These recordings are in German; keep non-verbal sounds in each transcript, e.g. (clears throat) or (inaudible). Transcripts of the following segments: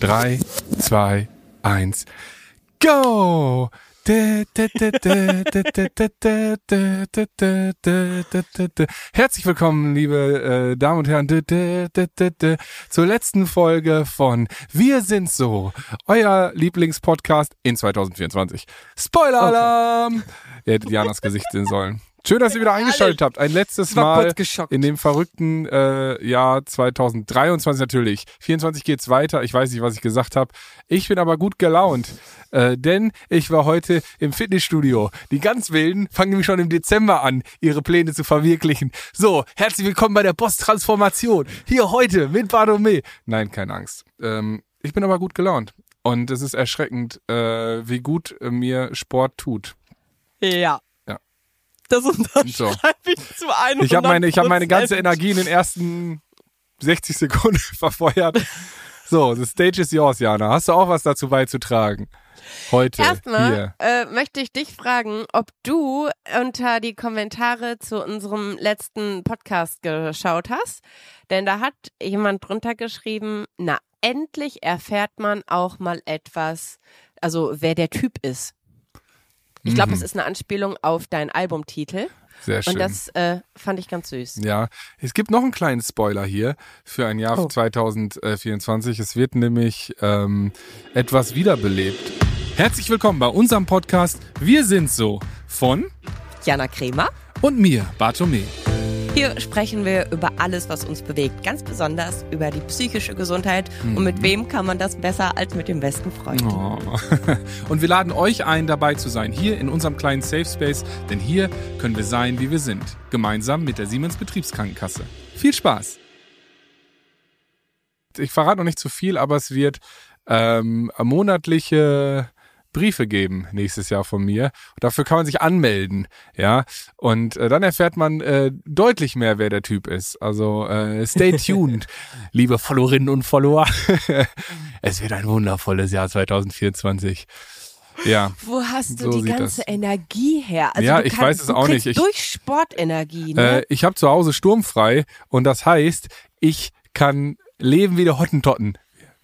3, 2, 1, go! Herzlich willkommen, liebe äh, Damen und Herren, zur letzten Folge von Wir sind so, euer Lieblingspodcast in 2024. Spoiler-Alarm! Ihr hättet Janas Gesicht sehen sollen. Schön, dass ihr wieder eingeschaltet habt. Ein letztes Mal in dem verrückten äh, Jahr 2023 natürlich. 24 geht's weiter. Ich weiß nicht, was ich gesagt habe. Ich bin aber gut gelaunt, äh, denn ich war heute im Fitnessstudio. Die ganz Wilden fangen nämlich schon im Dezember an, ihre Pläne zu verwirklichen. So, herzlich willkommen bei der Post-Transformation. Hier heute mit Bardomé. Nein, keine Angst. Ähm, ich bin aber gut gelaunt. Und es ist erschreckend, äh, wie gut mir Sport tut. Ja. Das unterschreibe so. ich zu 100 Ich habe meine, ich hab meine ganze Energie in den ersten 60 Sekunden (laughs) verfeuert. So, the stage is yours, Jana. Hast du auch was dazu beizutragen? Heute. Erstmal äh, möchte ich dich fragen, ob du unter die Kommentare zu unserem letzten Podcast geschaut hast. Denn da hat jemand drunter geschrieben, na, endlich erfährt man auch mal etwas, also wer der Typ ist. Ich glaube, mhm. es ist eine Anspielung auf deinen Albumtitel. Sehr schön. Und das äh, fand ich ganz süß. Ja, es gibt noch einen kleinen Spoiler hier für ein Jahr oh. 2024. Es wird nämlich ähm, etwas wiederbelebt. Herzlich willkommen bei unserem Podcast Wir sind so von Jana Kremer und mir, Bartome. Hier sprechen wir über alles, was uns bewegt, ganz besonders über die psychische Gesundheit. Mhm. Und mit mhm. wem kann man das besser als mit dem besten Freund? Oh. (laughs) Und wir laden euch ein, dabei zu sein, hier in unserem kleinen Safe Space, denn hier können wir sein, wie wir sind, gemeinsam mit der Siemens Betriebskrankenkasse. Viel Spaß! Ich verrate noch nicht zu viel, aber es wird ähm, monatliche Briefe geben nächstes Jahr von mir. dafür kann man sich anmelden, ja. Und äh, dann erfährt man äh, deutlich mehr, wer der Typ ist. Also äh, stay (laughs) tuned, liebe Followerinnen und Follower. (laughs) es wird ein wundervolles Jahr 2024. Ja. Wo hast du so die ganze das. Energie her? Also ja, ich kannst, weiß es auch nicht. Ich, durch Sportenergie. Ne? Äh, ich habe zu Hause sturmfrei und das heißt, ich kann leben wie der Hottentotten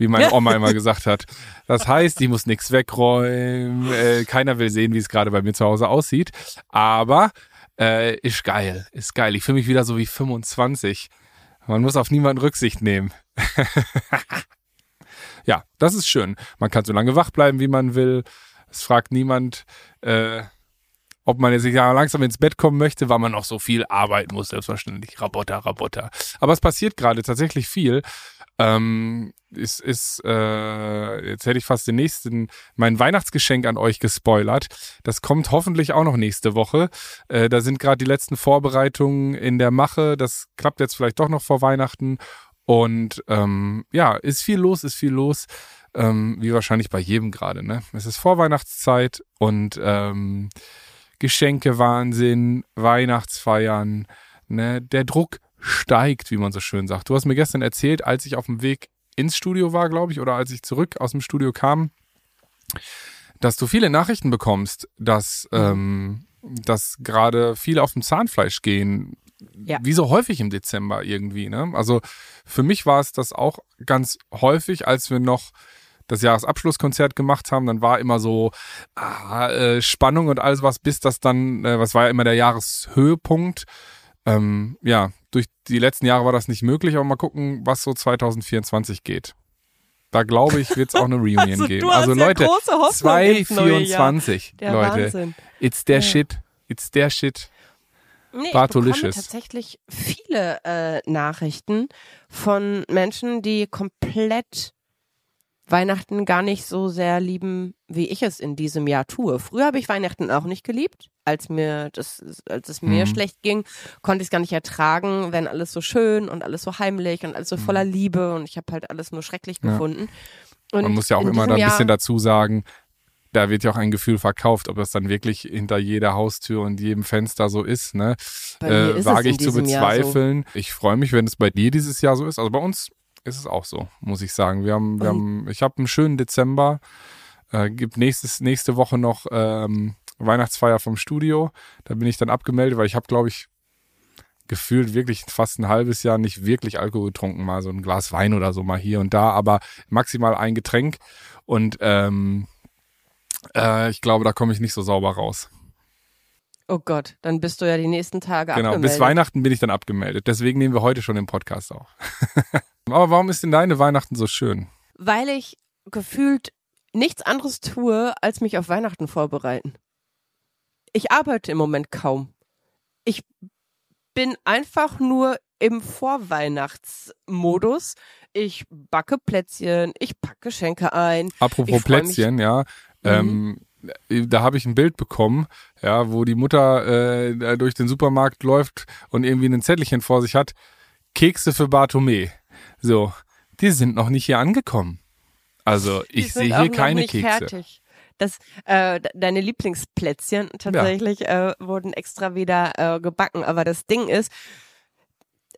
wie meine Oma immer gesagt hat. Das heißt, ich muss nichts wegräumen, äh, keiner will sehen, wie es gerade bei mir zu Hause aussieht. Aber äh, ist geil, ist geil. Ich fühle mich wieder so wie 25. Man muss auf niemanden Rücksicht nehmen. (laughs) ja, das ist schön. Man kann so lange wach bleiben, wie man will. Es fragt niemand, äh, ob man jetzt langsam ins Bett kommen möchte, weil man noch so viel arbeiten muss, selbstverständlich. Rabotter, Rabotter. Aber es passiert gerade tatsächlich viel. Ähm, ist, ist äh, jetzt hätte ich fast den nächsten, mein Weihnachtsgeschenk an euch gespoilert. Das kommt hoffentlich auch noch nächste Woche. Äh, da sind gerade die letzten Vorbereitungen in der Mache. Das klappt jetzt vielleicht doch noch vor Weihnachten. Und ähm, ja, ist viel los, ist viel los. Ähm, wie wahrscheinlich bei jedem gerade, ne? Es ist Vorweihnachtszeit und ähm, Geschenke Wahnsinn, Weihnachtsfeiern, ne? Der Druck steigt, wie man so schön sagt. Du hast mir gestern erzählt, als ich auf dem Weg ins Studio war, glaube ich, oder als ich zurück aus dem Studio kam, dass du viele Nachrichten bekommst, dass, mhm. ähm, dass gerade viele auf dem Zahnfleisch gehen. Ja. Wie so häufig im Dezember irgendwie. Ne? Also für mich war es das auch ganz häufig, als wir noch das Jahresabschlusskonzert gemacht haben, dann war immer so ah, äh, Spannung und alles was, bis das dann, äh, was war ja immer der Jahreshöhepunkt. Ähm, ja, durch die letzten Jahre war das nicht möglich, aber mal gucken, was so 2024 geht. Da glaube ich, wird es auch eine (laughs) Reunion also, geben. Also ja Leute, 2024, Leute, Wahnsinn. it's der ja. shit, it's der shit. Nee, ich bekomme tatsächlich viele äh, Nachrichten von Menschen, die komplett Weihnachten gar nicht so sehr lieben, wie ich es in diesem Jahr tue. Früher habe ich Weihnachten auch nicht geliebt. Als mir das, als es mir mhm. schlecht ging, konnte ich es gar nicht ertragen, wenn alles so schön und alles so heimlich und alles so voller mhm. Liebe und ich habe halt alles nur schrecklich ja. gefunden. Und Man muss ja auch immer da ein bisschen dazu sagen, da wird ja auch ein Gefühl verkauft, ob das dann wirklich hinter jeder Haustür und jedem Fenster so ist, ne? Äh, ist wage ich zu bezweifeln. So. Ich freue mich, wenn es bei dir dieses Jahr so ist. Also bei uns ist es auch so, muss ich sagen. Wir haben, wir haben, ich habe einen schönen Dezember. Äh, gibt nächstes, nächste Woche noch ähm, Weihnachtsfeier vom Studio. Da bin ich dann abgemeldet, weil ich habe, glaube ich, gefühlt wirklich fast ein halbes Jahr nicht wirklich Alkohol getrunken, mal so ein Glas Wein oder so mal hier und da, aber maximal ein Getränk. Und ähm, äh, ich glaube, da komme ich nicht so sauber raus. Oh Gott, dann bist du ja die nächsten Tage genau, abgemeldet. Genau, bis Weihnachten bin ich dann abgemeldet. Deswegen nehmen wir heute schon den Podcast auf. (laughs) Aber warum ist denn deine Weihnachten so schön? Weil ich gefühlt nichts anderes tue, als mich auf Weihnachten vorbereiten. Ich arbeite im Moment kaum. Ich bin einfach nur im Vorweihnachtsmodus. Ich backe Plätzchen, ich packe Geschenke ein. Apropos Plätzchen, ja. Mhm. Ähm, da habe ich ein Bild bekommen, ja, wo die Mutter äh, durch den Supermarkt läuft und irgendwie ein Zettelchen vor sich hat. Kekse für Bartome. So, die sind noch nicht hier angekommen. Also ich sehe hier keine Kekse. Fertig. Das, äh, deine Lieblingsplätzchen tatsächlich ja. äh, wurden extra wieder äh, gebacken. Aber das Ding ist,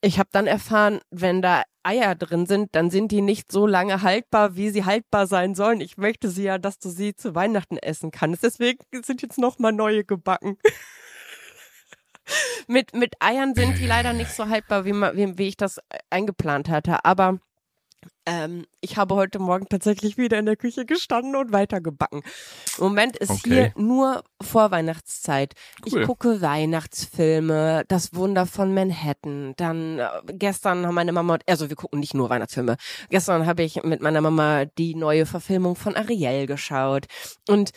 ich habe dann erfahren, wenn da Eier drin sind, dann sind die nicht so lange haltbar, wie sie haltbar sein sollen. Ich möchte sie ja, dass du sie zu Weihnachten essen kannst. Deswegen sind jetzt noch mal neue gebacken. (laughs) mit, mit Eiern sind die leider nicht so haltbar, wie, wie, wie ich das eingeplant hatte. Aber ähm, ich habe heute Morgen tatsächlich wieder in der Küche gestanden und weitergebacken. Im Moment ist okay. hier nur Vorweihnachtszeit. Cool. Ich gucke Weihnachtsfilme, das Wunder von Manhattan. Dann äh, gestern haben meine Mama, also wir gucken nicht nur Weihnachtsfilme. Gestern habe ich mit meiner Mama die neue Verfilmung von Ariel geschaut. Und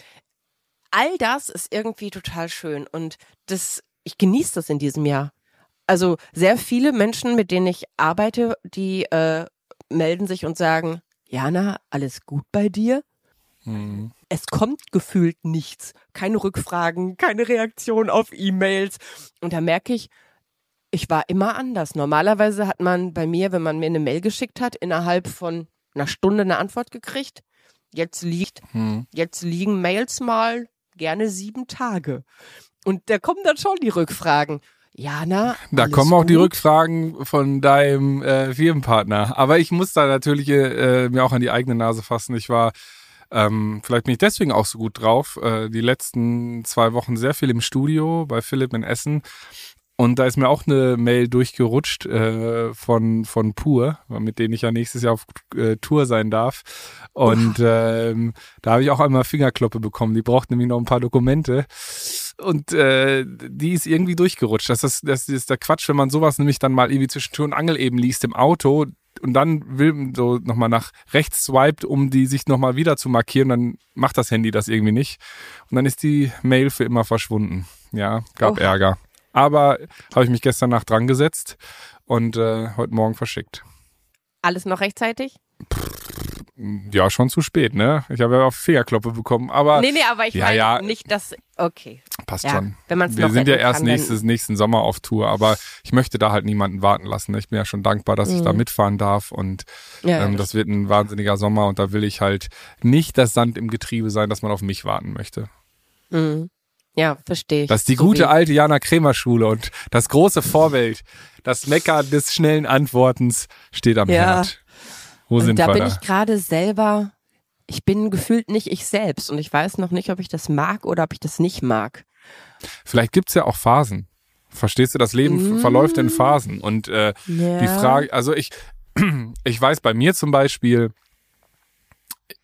all das ist irgendwie total schön. Und das, ich genieße das in diesem Jahr. Also sehr viele Menschen, mit denen ich arbeite, die äh, melden sich und sagen, Jana, alles gut bei dir? Mhm. Es kommt gefühlt nichts. Keine Rückfragen, keine Reaktion auf E-Mails. Und da merke ich, ich war immer anders. Normalerweise hat man bei mir, wenn man mir eine Mail geschickt hat, innerhalb von einer Stunde eine Antwort gekriegt. Jetzt liegt, hm. jetzt liegen Mails mal gerne sieben Tage. Und da kommen dann schon die Rückfragen. Jana. Da kommen auch gut? die Rückfragen von deinem äh, Firmenpartner. Aber ich muss da natürlich äh, mir auch an die eigene Nase fassen. Ich war, ähm, vielleicht bin ich deswegen auch so gut drauf, äh, die letzten zwei Wochen sehr viel im Studio bei Philipp in Essen. Und da ist mir auch eine Mail durchgerutscht äh, von, von Pur, mit denen ich ja nächstes Jahr auf äh, Tour sein darf. Und ähm, da habe ich auch einmal Fingerkloppe bekommen. Die braucht nämlich noch ein paar Dokumente und äh, die ist irgendwie durchgerutscht. Das ist, das ist der Quatsch, wenn man sowas nämlich dann mal irgendwie zwischen Tür und Angel eben liest im Auto und dann will so nochmal nach rechts swiped, um die sich nochmal wieder zu markieren, dann macht das Handy das irgendwie nicht. Und dann ist die Mail für immer verschwunden. Ja, gab oh. Ärger. Aber habe ich mich gestern Nacht dran gesetzt und äh, heute Morgen verschickt. Alles noch rechtzeitig? Ja, schon zu spät, ne? Ich habe ja auch Fingerkloppe bekommen, aber. Nee, nee, aber ich ja, meine ja, nicht, dass. Okay. Passt ja, schon. Wenn man's Wir sind ja erst kann, nächstes, nächsten Sommer auf Tour, aber ich möchte da halt niemanden warten lassen. Ich bin ja schon dankbar, dass mhm. ich da mhm. mitfahren darf und ja, ähm, das wird ein wahnsinniger Sommer und da will ich halt nicht das Sand im Getriebe sein, dass man auf mich warten möchte. Mhm. Ja, verstehe ich. Das ist die so gute alte Jana Kremer Schule und das große Vorbild, das Mecker des schnellen Antwortens steht am ja. Herd. Wo sind da wir bin da? ich gerade selber, ich bin gefühlt nicht ich selbst und ich weiß noch nicht, ob ich das mag oder ob ich das nicht mag. Vielleicht gibt's ja auch Phasen. Verstehst du, das Leben mm. verläuft in Phasen. Und äh, ja. die Frage, also ich, (clears throat) ich weiß bei mir zum Beispiel,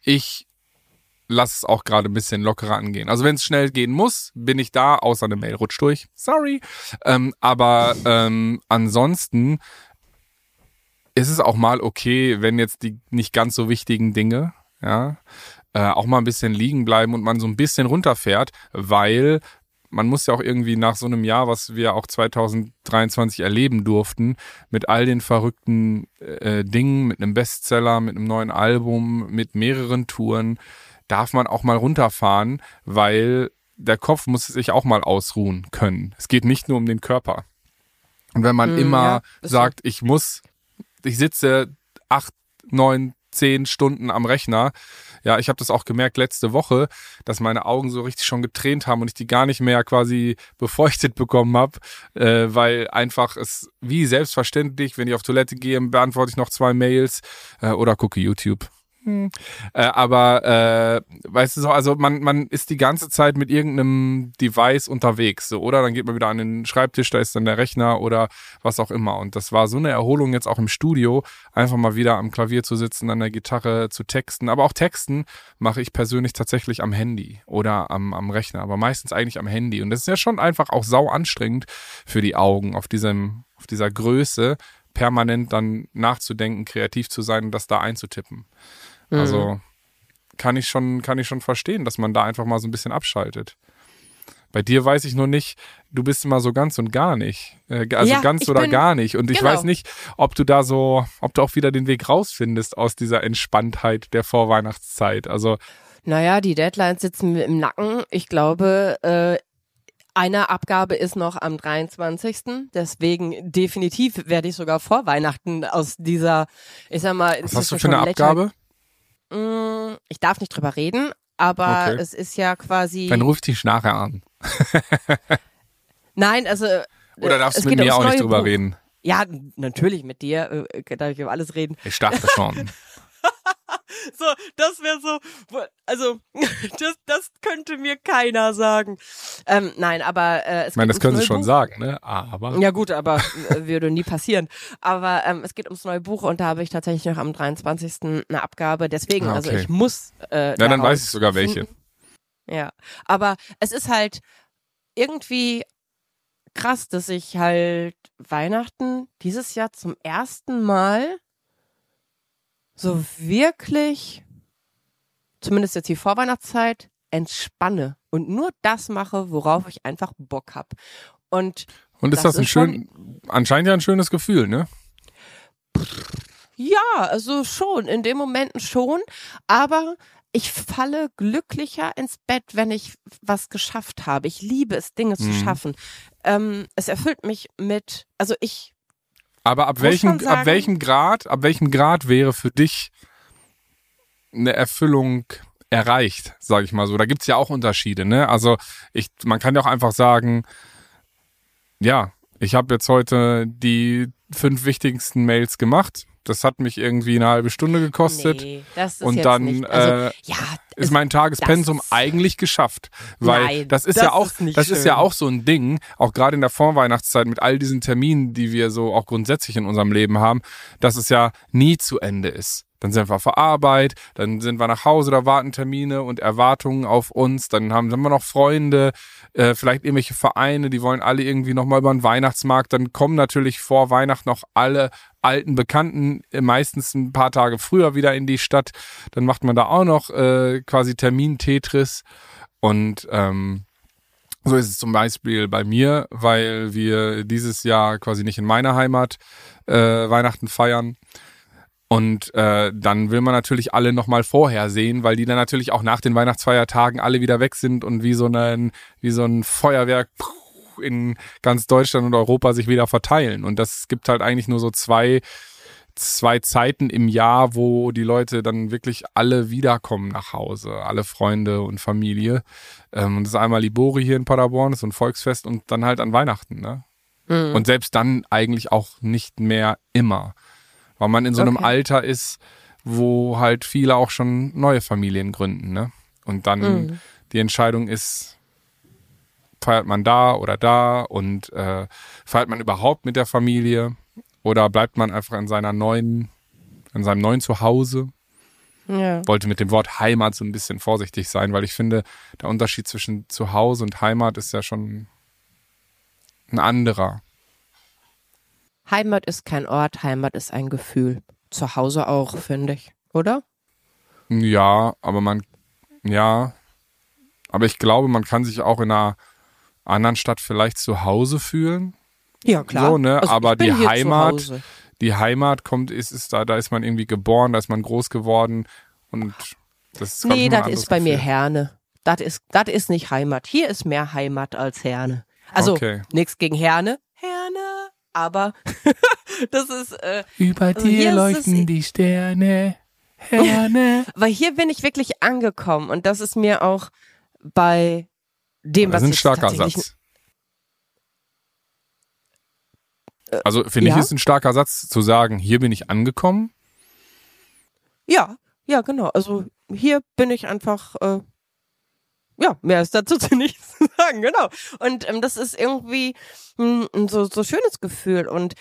ich lasse es auch gerade ein bisschen lockerer angehen. Also wenn es schnell gehen muss, bin ich da, außer eine Mail rutscht durch. Sorry. Ähm, aber ähm, ansonsten ist es auch mal okay, wenn jetzt die nicht ganz so wichtigen Dinge, ja, äh, auch mal ein bisschen liegen bleiben und man so ein bisschen runterfährt, weil man muss ja auch irgendwie nach so einem Jahr, was wir auch 2023 erleben durften, mit all den verrückten äh, Dingen, mit einem Bestseller, mit einem neuen Album, mit mehreren Touren, darf man auch mal runterfahren, weil der Kopf muss sich auch mal ausruhen können. Es geht nicht nur um den Körper. Und wenn man mm, immer ja, sagt, ich muss ich sitze acht, neun, zehn Stunden am Rechner. Ja, ich habe das auch gemerkt letzte Woche, dass meine Augen so richtig schon getränt haben und ich die gar nicht mehr quasi (laughs) befeuchtet bekommen habe, äh, weil einfach es wie selbstverständlich, wenn ich auf Toilette gehe, beantworte ich noch zwei Mails äh, oder gucke YouTube. Äh, aber äh, weißt du so, also man, man ist die ganze Zeit mit irgendeinem Device unterwegs, so, oder? Dann geht man wieder an den Schreibtisch, da ist dann der Rechner oder was auch immer. Und das war so eine Erholung jetzt auch im Studio, einfach mal wieder am Klavier zu sitzen, an der Gitarre zu texten. Aber auch Texten mache ich persönlich tatsächlich am Handy oder am, am Rechner, aber meistens eigentlich am Handy. Und das ist ja schon einfach auch sau anstrengend für die Augen auf diesem, auf dieser Größe permanent dann nachzudenken, kreativ zu sein und das da einzutippen. Mhm. Also kann ich schon, kann ich schon verstehen, dass man da einfach mal so ein bisschen abschaltet. Bei dir weiß ich nur nicht, du bist immer so ganz und gar nicht. Äh, also ja, ganz oder bin, gar nicht. Und ich genau. weiß nicht, ob du da so, ob du auch wieder den Weg rausfindest aus dieser Entspanntheit der Vorweihnachtszeit. Also. Naja, die Deadlines sitzen mir im Nacken. Ich glaube, äh, eine Abgabe ist noch am 23. Deswegen definitiv werde ich sogar vor Weihnachten aus dieser, ich sag mal, was hast du für eine Abgabe? Mm, ich darf nicht drüber reden, aber okay. es ist ja quasi. Dann ruft dich nachher an. Nein, also. (laughs) Oder darfst du mit mir auch nicht drüber Buch. reden? Ja, natürlich mit dir äh, darf ich über alles reden. Ich dachte schon. (laughs) so, das wäre so, also (laughs) das, das könnte mir keiner sagen. Ähm, nein, aber äh, es Ich meine, das können sie schon sagen, ne? Aber. Ja gut, aber äh, würde nie passieren. Aber ähm, es geht ums neue Buch und da habe ich tatsächlich noch am 23. eine Abgabe. Deswegen, ah, also okay. also ich muss. Äh, ja, dann weiß ich sogar welche. Ja, aber es ist halt irgendwie krass, dass ich halt Weihnachten dieses Jahr zum ersten Mal so wirklich, zumindest jetzt die Vorweihnachtszeit, entspanne und nur das mache, worauf ich einfach Bock hab. Und, und ist das, das ein schön, anscheinend ja ein schönes Gefühl, ne? Ja, also schon, in den Momenten schon, aber ich falle glücklicher ins Bett, wenn ich was geschafft habe. Ich liebe es, Dinge mhm. zu schaffen. Ähm, es erfüllt mich mit, also ich aber ab welchem, ab welchem Grad, ab welchem Grad wäre für dich eine Erfüllung erreicht, sage ich mal so. Da gibt's ja auch Unterschiede, ne? Also ich, man kann ja auch einfach sagen, ja, ich habe jetzt heute die fünf wichtigsten Mails gemacht das hat mich irgendwie eine halbe Stunde gekostet. Nee, das ist und dann. Also, äh, ja, ist mein Tagespensum eigentlich geschafft. Weil nein, das ist das ja auch, ist das schön. ist ja auch so ein Ding, auch gerade in der Vorweihnachtszeit mit all diesen Terminen, die wir so auch grundsätzlich in unserem Leben haben, dass es ja nie zu Ende ist. Dann sind wir vor Arbeit, dann sind wir nach Hause, da warten Termine und Erwartungen auf uns, dann haben, haben wir noch Freunde, äh, vielleicht irgendwelche Vereine, die wollen alle irgendwie nochmal über den Weihnachtsmarkt, dann kommen natürlich vor Weihnachten noch alle alten Bekannten äh, meistens ein paar Tage früher wieder in die Stadt. Dann macht man da auch noch äh, quasi Termin-Tetris. Und ähm, so ist es zum Beispiel bei mir, weil wir dieses Jahr quasi nicht in meiner Heimat äh, Weihnachten feiern. Und äh, dann will man natürlich alle nochmal vorher sehen, weil die dann natürlich auch nach den Weihnachtsfeiertagen alle wieder weg sind und wie so ein, wie so ein Feuerwerk in ganz Deutschland und Europa sich wieder verteilen. Und das gibt halt eigentlich nur so zwei, zwei Zeiten im Jahr, wo die Leute dann wirklich alle wiederkommen nach Hause, alle Freunde und Familie. Ähm, und das ist einmal Libori hier in Paderborn, das ist ein Volksfest und dann halt an Weihnachten, ne? Mhm. Und selbst dann eigentlich auch nicht mehr immer weil man in so einem okay. Alter ist, wo halt viele auch schon neue Familien gründen, ne? Und dann mhm. die Entscheidung ist, feiert man da oder da und äh, feiert man überhaupt mit der Familie oder bleibt man einfach in seiner neuen, in seinem neuen Zuhause? Ja. Wollte mit dem Wort Heimat so ein bisschen vorsichtig sein, weil ich finde, der Unterschied zwischen Zuhause und Heimat ist ja schon ein anderer. Heimat ist kein Ort, Heimat ist ein Gefühl. Zu Hause auch, finde ich, oder? Ja, aber man, ja, aber ich glaube, man kann sich auch in einer anderen Stadt vielleicht zu Hause fühlen. Ja, klar. So, ne? Also aber die Heimat, die Heimat kommt, ist, ist da, da ist man irgendwie geboren, da ist man groß geworden und das ist Nee, das ist bei Gefühl. mir Herne. Das ist, das ist nicht Heimat. Hier ist mehr Heimat als Herne. Also, okay. nichts gegen Herne. Aber (laughs) das ist äh, über also dir leuchten die Sterne. Herne. (laughs) Weil hier bin ich wirklich angekommen und das ist mir auch bei dem, das was ist ein starker Satz. Äh, also finde ja? ich ist ein starker Satz zu sagen, hier bin ich angekommen. Ja, ja, genau. Also hier bin ich einfach, äh, ja, mehr ist dazu (laughs) zu nichts zu sagen, genau. Und ähm, das ist irgendwie mh, ein so, so schönes Gefühl. Und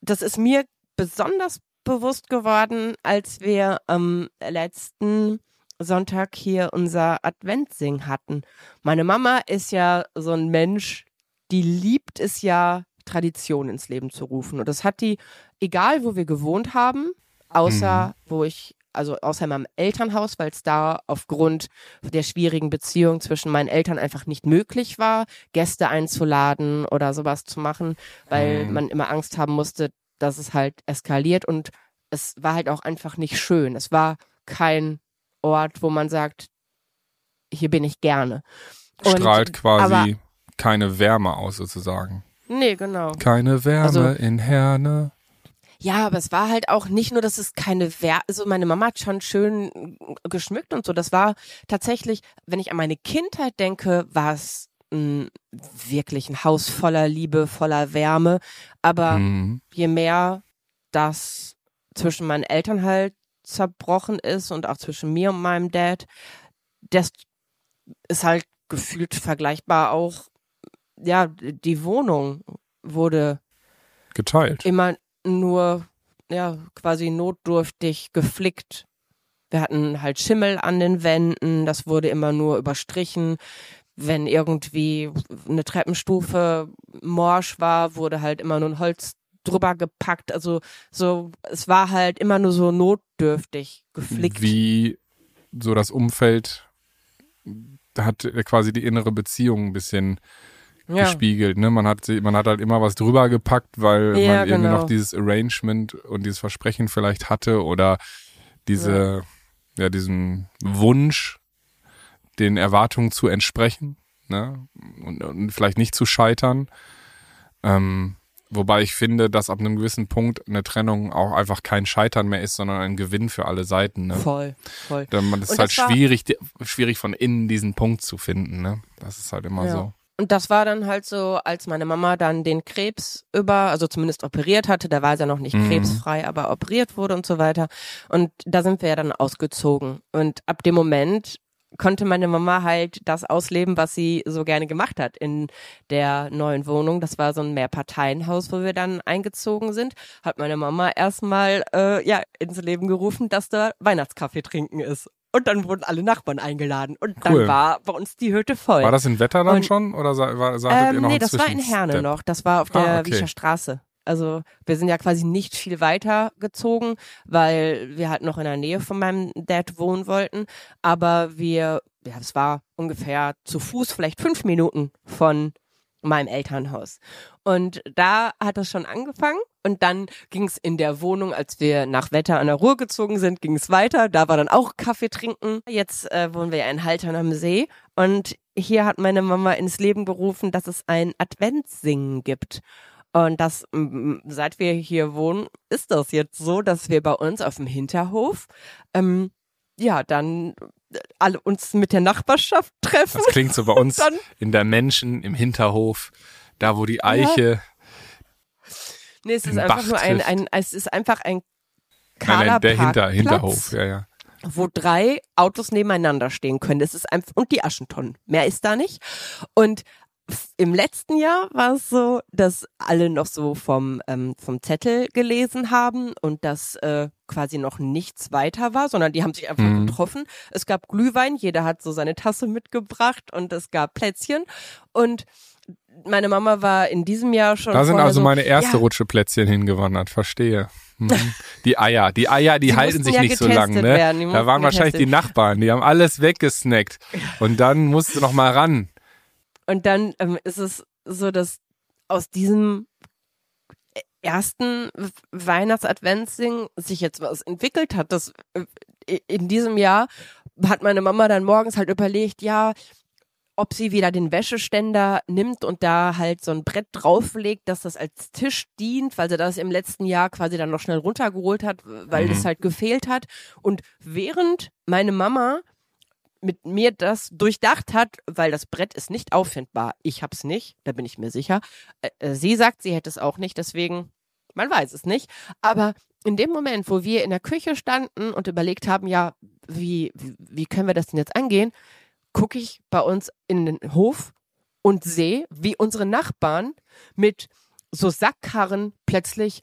das ist mir besonders bewusst geworden, als wir am letzten Sonntag hier unser Adventsing hatten. Meine Mama ist ja so ein Mensch, die liebt es ja, Tradition ins Leben zu rufen. Und das hat die, egal wo wir gewohnt haben, außer mhm. wo ich, also außer in meinem Elternhaus, weil es da aufgrund der schwierigen Beziehung zwischen meinen Eltern einfach nicht möglich war, Gäste einzuladen oder sowas zu machen, weil mhm. man immer Angst haben musste, dass es halt eskaliert und es war halt auch einfach nicht schön. Es war kein Ort, wo man sagt, hier bin ich gerne. Und, Strahlt quasi keine Wärme aus sozusagen. Nee, genau. Keine Wärme also, in Herne. Ja, aber es war halt auch nicht nur, dass es keine Wärme, also meine Mama hat schon schön geschmückt und so. Das war tatsächlich, wenn ich an meine Kindheit denke, war es m, wirklich ein Haus voller Liebe, voller Wärme. Aber mhm. je mehr das zwischen meinen Eltern halt zerbrochen ist und auch zwischen mir und meinem Dad, das ist halt gefühlt vergleichbar auch, ja, die Wohnung wurde geteilt. Immer nur, ja, quasi notdürftig geflickt. Wir hatten halt Schimmel an den Wänden, das wurde immer nur überstrichen. Wenn irgendwie eine Treppenstufe morsch war, wurde halt immer nur ein Holz drüber gepackt. Also so, es war halt immer nur so notdürftig geflickt. Wie so das Umfeld hat quasi die innere Beziehung ein bisschen ja. gespiegelt. Ne? Man, hat, man hat halt immer was drüber gepackt, weil ja, man irgendwie genau. noch dieses Arrangement und dieses Versprechen vielleicht hatte oder diese, ja, ja diesen Wunsch, den Erwartungen zu entsprechen ne? und, und vielleicht nicht zu scheitern. Ähm, Wobei ich finde, dass ab einem gewissen Punkt eine Trennung auch einfach kein Scheitern mehr ist, sondern ein Gewinn für alle Seiten. Ne? Voll, voll. Dann ist halt schwierig, schwierig von innen diesen Punkt zu finden. Ne? Das ist halt immer ja. so. Und das war dann halt so, als meine Mama dann den Krebs über, also zumindest operiert hatte, da war es ja noch nicht mhm. krebsfrei, aber operiert wurde und so weiter. Und da sind wir ja dann ausgezogen. Und ab dem Moment konnte meine Mama halt das ausleben, was sie so gerne gemacht hat in der neuen Wohnung. Das war so ein Mehrparteienhaus, wo wir dann eingezogen sind. Hat meine Mama erstmal äh, ja ins Leben gerufen, dass da Weihnachtskaffee trinken ist. Und dann wurden alle Nachbarn eingeladen. Und dann cool. war bei uns die Hütte voll. War das in Wetter dann und, schon? Oder sa war, sagtet ähm, ihr noch Nee, das war in Herne noch. Das war auf der ah, okay. Wiescher Straße. Also wir sind ja quasi nicht viel weiter gezogen, weil wir halt noch in der Nähe von meinem Dad wohnen wollten. Aber wir, ja, es war ungefähr zu Fuß, vielleicht fünf Minuten von meinem Elternhaus. Und da hat es schon angefangen und dann ging es in der Wohnung, als wir nach Wetter an der Ruhr gezogen sind, ging es weiter. Da war dann auch Kaffee trinken. Jetzt äh, wohnen wir ja in Haltern am See und hier hat meine Mama ins Leben gerufen, dass es ein Adventssingen gibt. Und das, seit wir hier wohnen, ist das jetzt so, dass wir bei uns auf dem Hinterhof, ähm, ja, dann äh, alle uns mit der Nachbarschaft treffen. Das klingt so bei uns in der Menschen im Hinterhof, da wo die Eiche. Ja. Nee, es ist einfach Bach nur ein, ein, es ist einfach ein nein, nein, der Hinter, Hinterhof, ja, ja. Wo drei Autos nebeneinander stehen können. Das ist einfach, und die Aschentonnen. Mehr ist da nicht. Und im letzten Jahr war es so, dass alle noch so vom, ähm, vom Zettel gelesen haben und dass äh, quasi noch nichts weiter war, sondern die haben sich einfach mhm. getroffen. Es gab Glühwein, jeder hat so seine Tasse mitgebracht und es gab Plätzchen und meine Mama war in diesem Jahr schon. Da sind also so, meine erste ja, Rutsche Plätzchen hingewandert, verstehe. Mhm. Die Eier, die Eier, die, die halten sich ja nicht so lange, ne? Da waren wahrscheinlich getestet. die Nachbarn, die haben alles weggesnackt. Und dann musst du noch mal ran. Und dann ähm, ist es so, dass aus diesem ersten Weihnachts-Adventsding sich jetzt was entwickelt hat. Das äh, in diesem Jahr hat meine Mama dann morgens halt überlegt, ja, ob sie wieder den Wäscheständer nimmt und da halt so ein Brett drauflegt, dass das als Tisch dient, weil sie das im letzten Jahr quasi dann noch schnell runtergeholt hat, weil mhm. das halt gefehlt hat. Und während meine Mama mit mir das durchdacht hat, weil das Brett ist nicht auffindbar. Ich hab's nicht, da bin ich mir sicher. Äh, sie sagt, sie hätte es auch nicht, deswegen Man weiß es nicht. Aber in dem Moment, wo wir in der Küche standen und überlegt haben, ja, wie, wie können wir das denn jetzt angehen, gucke ich bei uns in den Hof und sehe, wie unsere Nachbarn mit so Sackkarren plötzlich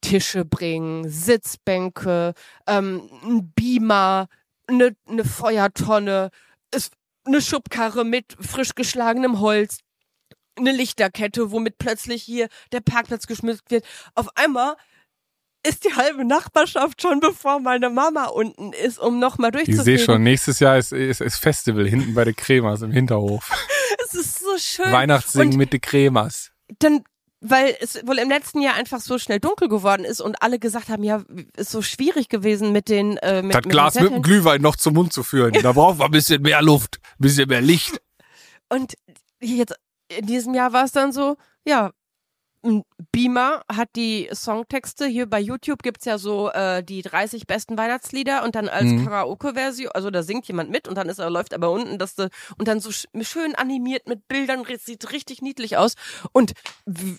Tische bringen, Sitzbänke, ähm, ein Beamer, eine, eine Feuertonne, ist eine Schubkarre mit frisch geschlagenem Holz, eine Lichterkette, womit plötzlich hier der Parkplatz geschmückt wird. Auf einmal ist die halbe Nachbarschaft schon, bevor meine Mama unten ist, um nochmal durchzufegen. Ich sehe schon, nächstes Jahr ist, ist, ist Festival hinten bei der Cremas im Hinterhof. (laughs) es ist so schön. Weihnachtssingen mit den Cremas. Dann weil es wohl im letzten Jahr einfach so schnell dunkel geworden ist und alle gesagt haben, ja, ist so schwierig gewesen mit den äh, mit, Das mit Glas mit dem Glühwein noch zum Mund zu führen. Da braucht man ein bisschen mehr Luft, ein bisschen mehr Licht. Und jetzt in diesem Jahr war es dann so, ja, Beamer hat die Songtexte. Hier bei YouTube gibt's ja so äh, die 30 besten Weihnachtslieder und dann als mhm. Karaoke-Version, also da singt jemand mit und dann ist er läuft aber unten, dass de, und dann so schön animiert mit Bildern, sieht richtig niedlich aus. Und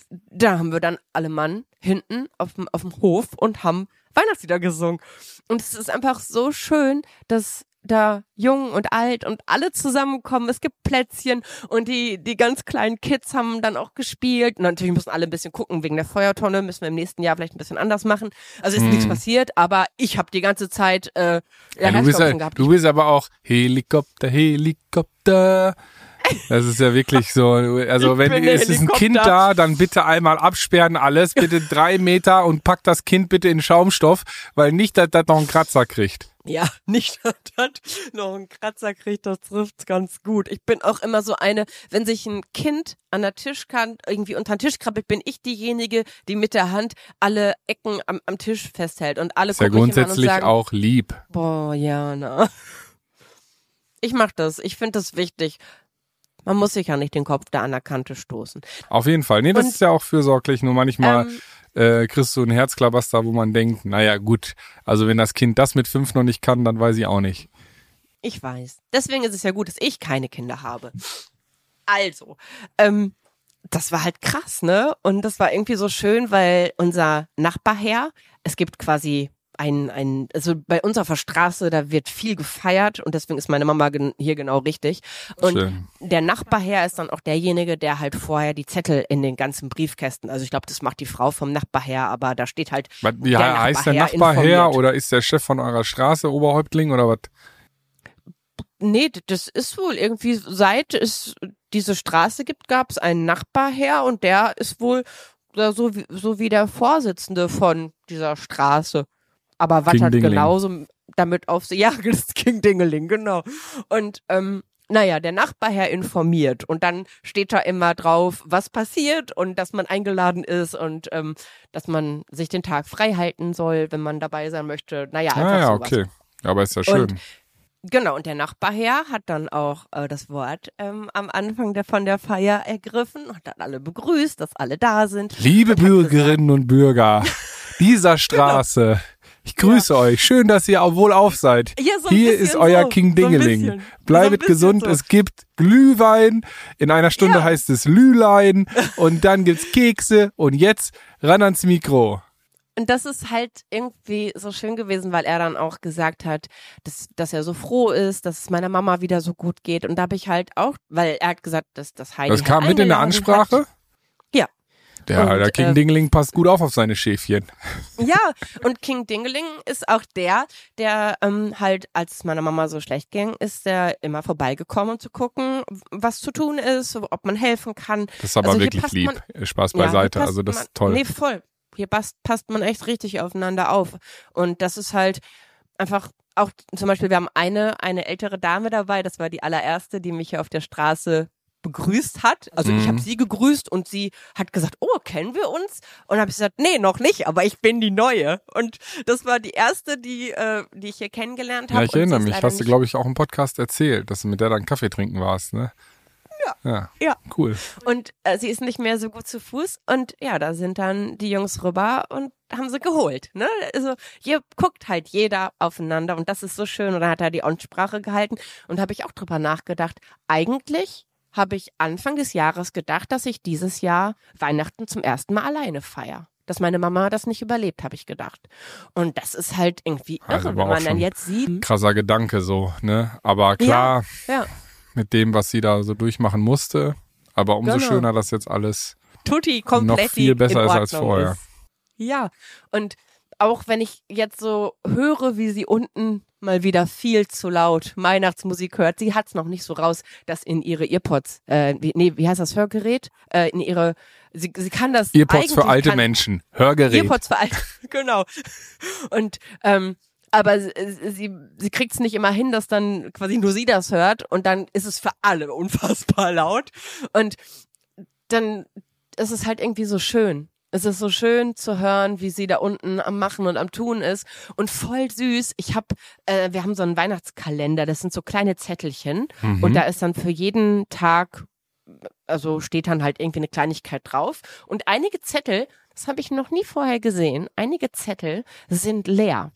da haben wir dann alle Mann hinten auf dem, auf dem Hof und haben Weihnachtslieder gesungen. Und es ist einfach so schön, dass da jung und alt und alle zusammenkommen. Es gibt Plätzchen und die, die ganz kleinen Kids haben dann auch gespielt. Und natürlich müssen alle ein bisschen gucken wegen der Feuertonne. Müssen wir im nächsten Jahr vielleicht ein bisschen anders machen. Also ist hm. nichts passiert, aber ich habe die ganze Zeit äh, ja, du, bist gehabt. du bist aber auch Helikopter, Helikopter. Das ist ja wirklich so. Also wenn es ist ein Kind da, dann bitte einmal absperren alles, bitte drei Meter und pack das Kind bitte in Schaumstoff, weil nicht, dass das noch einen Kratzer kriegt. Ja, (laughs) nicht, dass das noch einen Kratzer kriegt, das trifft's ganz gut. Ich bin auch immer so eine, wenn sich ein Kind an der Tischkant irgendwie unter den Tisch krabbelt, bin ich diejenige, die mit der Hand alle Ecken am, am Tisch festhält und alle ist ja grundsätzlich sagen, auch lieb. Boah, Jana. Ich mach das. Ich finde das wichtig. Man muss sich ja nicht den Kopf da an der Kante stoßen. Auf jeden Fall. Nee, das und, ist ja auch fürsorglich. Nur manchmal ähm, äh, kriegst du ein Herzklabaster, wo man denkt, naja, gut, also wenn das Kind das mit fünf noch nicht kann, dann weiß ich auch nicht. Ich weiß. Deswegen ist es ja gut, dass ich keine Kinder habe. Also, ähm, das war halt krass, ne? Und das war irgendwie so schön, weil unser Nachbarherr, es gibt quasi ein, ein, also bei uns auf der Straße, da wird viel gefeiert und deswegen ist meine Mama gen hier genau richtig. Und Schön. der Nachbarherr ist dann auch derjenige, der halt vorher die Zettel in den ganzen Briefkästen, also ich glaube, das macht die Frau vom Nachbarherr, aber da steht halt. Was, ja, der heißt der Nachbarherr oder ist der Chef von eurer Straße Oberhäuptling oder was? Nee, das ist wohl irgendwie, seit es diese Straße gibt, gab es einen Nachbarherr und der ist wohl so wie, so wie der Vorsitzende von dieser Straße aber was hat genauso damit auf sie, (laughs) ja, das King Dingeling, genau. Und ähm, naja, der Nachbarherr informiert und dann steht da immer drauf, was passiert und dass man eingeladen ist und ähm, dass man sich den Tag frei halten soll, wenn man dabei sein möchte. Naja, einfach ah, ja, sowas. okay. Aber ist ja schön. Und, genau, und der Nachbarherr hat dann auch äh, das Wort ähm, am Anfang der, von der Feier ergriffen und hat alle begrüßt, dass alle da sind. Liebe Bürgerinnen gesagt, und Bürger (laughs) dieser genau. Straße. Genau ich grüße ja. euch. Schön, dass ihr auch wohl auf seid. Ja, so Hier ist euer so, King Dingeling. So Bleibet gesund. Es gibt Glühwein. In einer Stunde ja. heißt es Lülein. Und dann gibt's Kekse. Und jetzt ran ans Mikro. Und das ist halt irgendwie so schön gewesen, weil er dann auch gesagt hat, dass, dass er so froh ist, dass es meiner Mama wieder so gut geht. Und da habe ich halt auch, weil er hat gesagt, dass das Heidi. Das kam mit in der Ansprache? Hat. Der, und, der King äh, Dingeling passt gut auf auf seine Schäfchen. Ja, und King Dingeling ist auch der, der ähm, halt, als es meiner Mama so schlecht ging, ist der immer vorbeigekommen, um zu gucken, was zu tun ist, ob man helfen kann. Das ist aber also wirklich lieb. Man, Spaß beiseite, ja, also das ist toll. Nee, voll. Hier passt, passt man echt richtig aufeinander auf. Und das ist halt einfach auch zum Beispiel, wir haben eine, eine ältere Dame dabei, das war die allererste, die mich hier auf der Straße begrüßt hat. Also mhm. ich habe sie gegrüßt und sie hat gesagt, oh, kennen wir uns? Und habe ich gesagt, nee, noch nicht, aber ich bin die Neue. Und das war die erste, die, äh, die ich hier kennengelernt habe. Ja, ich erinnere mich. Hast du, glaube ich, auch im Podcast erzählt, dass du mit der dann Kaffee trinken warst, ne? Ja. Ja. ja. Cool. Und äh, sie ist nicht mehr so gut zu Fuß. Und ja, da sind dann die Jungs rüber und haben sie geholt. Ne? Also hier guckt halt jeder aufeinander und das ist so schön. Und dann hat er die Ansprache gehalten und habe ich auch drüber nachgedacht. Eigentlich habe ich Anfang des Jahres gedacht, dass ich dieses Jahr Weihnachten zum ersten Mal alleine feiere. dass meine Mama das nicht überlebt, habe ich gedacht. Und das ist halt irgendwie irre, also wenn man dann jetzt sieht. Krasser Gedanke so, ne? Aber klar, ja, ja. mit dem, was sie da so durchmachen musste, aber umso genau. schöner, dass jetzt alles Tutti noch viel besser ist als vorher. Ist. Ja, und auch wenn ich jetzt so höre, wie sie unten mal wieder viel zu laut Weihnachtsmusik hört, sie hat's noch nicht so raus, dass in ihre Earpods, äh, wie, nee, wie heißt das Hörgerät? Äh, in ihre, sie, sie kann das Earpods für alte kann, Menschen, Hörgerät. Earpods für alte, (laughs) genau. Und ähm, aber sie, sie, sie kriegt es nicht immer hin, dass dann quasi nur sie das hört und dann ist es für alle (laughs) unfassbar laut und dann ist es halt irgendwie so schön. Es ist so schön zu hören, wie sie da unten am Machen und am Tun ist und voll süß. Ich habe, äh, wir haben so einen Weihnachtskalender. Das sind so kleine Zettelchen mhm. und da ist dann für jeden Tag, also steht dann halt irgendwie eine Kleinigkeit drauf. Und einige Zettel, das habe ich noch nie vorher gesehen. Einige Zettel sind leer.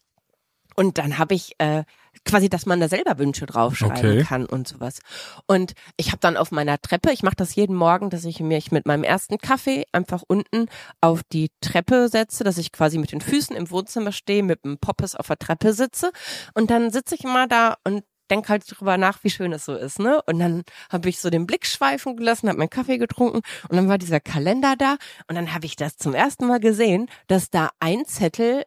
Und dann habe ich äh, quasi, dass man da selber Wünsche draufschreiben okay. kann und sowas. Und ich habe dann auf meiner Treppe, ich mache das jeden Morgen, dass ich mich mit meinem ersten Kaffee einfach unten auf die Treppe setze, dass ich quasi mit den Füßen im Wohnzimmer stehe, mit dem Poppes auf der Treppe sitze. Und dann sitze ich immer da und denke halt drüber nach, wie schön es so ist, ne? Und dann habe ich so den Blick schweifen gelassen, habe meinen Kaffee getrunken und dann war dieser Kalender da und dann habe ich das zum ersten Mal gesehen, dass da ein Zettel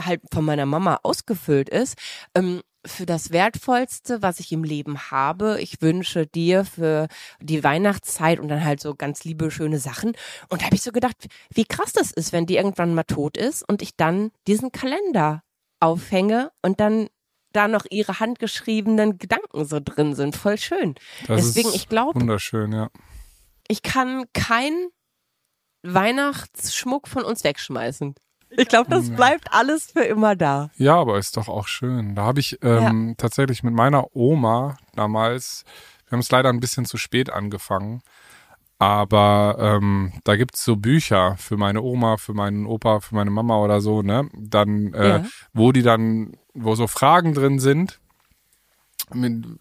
halt von meiner Mama ausgefüllt ist, ähm, für das Wertvollste, was ich im Leben habe. Ich wünsche dir für die Weihnachtszeit und dann halt so ganz liebe, schöne Sachen. Und da habe ich so gedacht, wie krass das ist, wenn die irgendwann mal tot ist und ich dann diesen Kalender aufhänge und dann da noch ihre handgeschriebenen Gedanken so drin sind. Voll schön. Das Deswegen, ich glaube. Wunderschön, ja. Ich kann keinen Weihnachtsschmuck von uns wegschmeißen. Ich glaube, das bleibt alles für immer da. Ja, aber ist doch auch schön. Da habe ich ähm, ja. tatsächlich mit meiner Oma damals, wir haben es leider ein bisschen zu spät angefangen, aber ähm, da gibt's so Bücher für meine Oma, für meinen Opa, für meine Mama oder so, ne? Dann, äh, ja. wo die dann, wo so Fragen drin sind,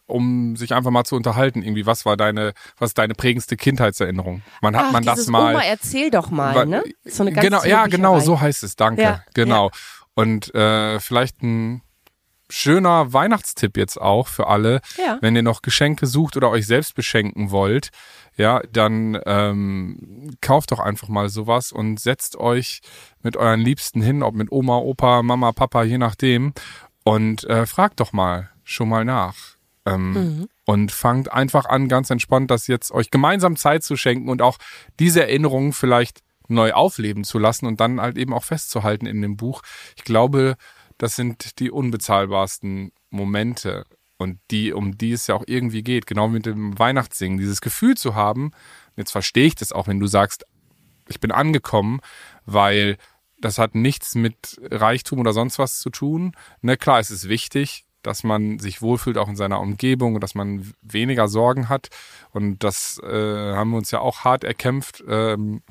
um sich einfach mal zu unterhalten, irgendwie, was war deine, was ist deine prägendste Kindheitserinnerung? Man hat Ach, man das mal. Oma, erzähl doch mal, ne? So eine ganz genau, ja, genau, so heißt es, danke. Ja, genau. Ja. Und äh, vielleicht ein schöner Weihnachtstipp jetzt auch für alle, ja. wenn ihr noch Geschenke sucht oder euch selbst beschenken wollt, ja, dann ähm, kauft doch einfach mal sowas und setzt euch mit euren Liebsten hin, ob mit Oma, Opa, Mama, Papa, je nachdem, und äh, fragt doch mal, schon mal nach. Ähm, mhm. Und fangt einfach an, ganz entspannt, das jetzt euch gemeinsam Zeit zu schenken und auch diese Erinnerungen vielleicht neu aufleben zu lassen und dann halt eben auch festzuhalten in dem Buch. Ich glaube, das sind die unbezahlbarsten Momente und die, um die es ja auch irgendwie geht, genau mit dem Weihnachtssingen, dieses Gefühl zu haben, jetzt verstehe ich das auch, wenn du sagst, ich bin angekommen, weil das hat nichts mit Reichtum oder sonst was zu tun. Ne, klar, es ist wichtig, dass man sich wohlfühlt auch in seiner Umgebung und dass man weniger Sorgen hat. Und das äh, haben wir uns ja auch hart erkämpft. Ähm,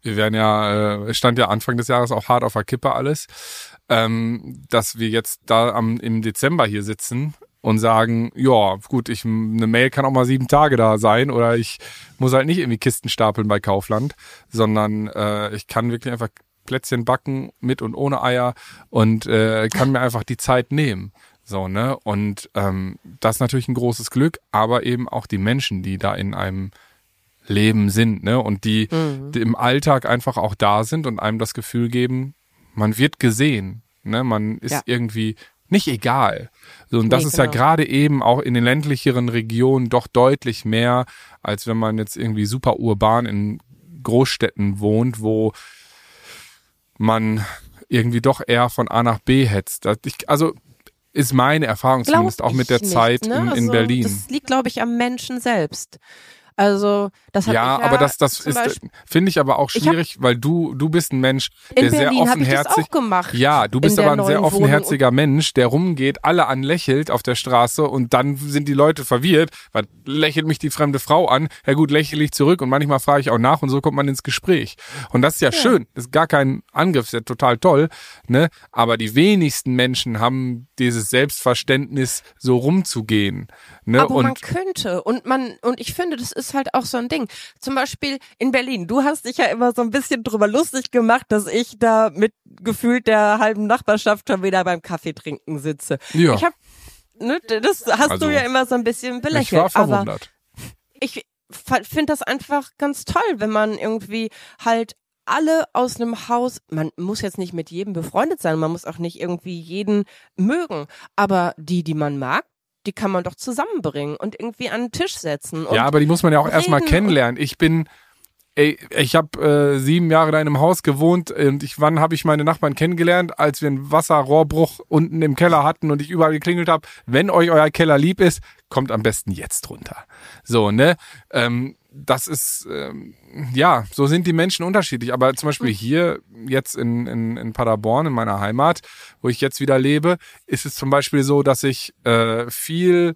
wir werden ja, äh, stand ja Anfang des Jahres auch hart auf der Kippe alles, ähm, dass wir jetzt da am, im Dezember hier sitzen und sagen, ja, gut, ich, eine Mail kann auch mal sieben Tage da sein oder ich muss halt nicht irgendwie Kisten stapeln bei Kaufland, sondern äh, ich kann wirklich einfach Plätzchen backen mit und ohne Eier und äh, kann mir einfach die Zeit nehmen. So, ne? Und ähm, das ist natürlich ein großes Glück, aber eben auch die Menschen, die da in einem Leben sind, ne? Und die, mhm. die im Alltag einfach auch da sind und einem das Gefühl geben, man wird gesehen, ne? Man ist ja. irgendwie nicht egal. So, und das nee, ist genau. ja gerade eben auch in den ländlicheren Regionen doch deutlich mehr, als wenn man jetzt irgendwie super urban in Großstädten wohnt, wo man irgendwie doch eher von A nach B hetzt. also ist meine Erfahrung Glaub zumindest auch mit der nicht, Zeit ne? in, in also, Berlin. Das liegt, glaube ich, am Menschen selbst. Also das hat ja, ja aber das das ist finde ich aber auch schwierig, hab, weil du du bist ein Mensch, der sehr offenherzig. gemacht, ja, du bist aber ein sehr offenherziger Mensch, der rumgeht, alle anlächelt auf der Straße und dann sind die Leute verwirrt, weil lächelt mich die fremde Frau an. Ja gut, lächle ich zurück und manchmal frage ich auch nach und so kommt man ins Gespräch. Und das ist ja, ja. schön, das ist gar kein Angriff, ist ja total toll, ne? Aber die wenigsten Menschen haben dieses Selbstverständnis so rumzugehen, ne? Aber und man könnte und man und ich finde, das ist ist halt auch so ein Ding. Zum Beispiel in Berlin. Du hast dich ja immer so ein bisschen drüber lustig gemacht, dass ich da mit gefühlt der halben Nachbarschaft schon wieder beim Kaffee trinken sitze. Ja. Ich hab, ne, das hast also, du ja immer so ein bisschen belächelt. Ich war verwundert. Aber ich finde das einfach ganz toll, wenn man irgendwie halt alle aus einem Haus, man muss jetzt nicht mit jedem befreundet sein, man muss auch nicht irgendwie jeden mögen, aber die, die man mag, die kann man doch zusammenbringen und irgendwie an den Tisch setzen. ja, aber die muss man ja auch erstmal kennenlernen. Ich bin, ey, ich habe äh, sieben Jahre da in einem Haus gewohnt und ich, wann habe ich meine Nachbarn kennengelernt, als wir einen Wasserrohrbruch unten im Keller hatten und ich überall geklingelt habe, wenn euch euer Keller lieb ist, kommt am besten jetzt runter. So, ne? Ähm, das ist, ähm, ja, so sind die Menschen unterschiedlich. Aber zum Beispiel hm. hier, jetzt in, in, in Paderborn, in meiner Heimat, wo ich jetzt wieder lebe, ist es zum Beispiel so, dass ich äh, viel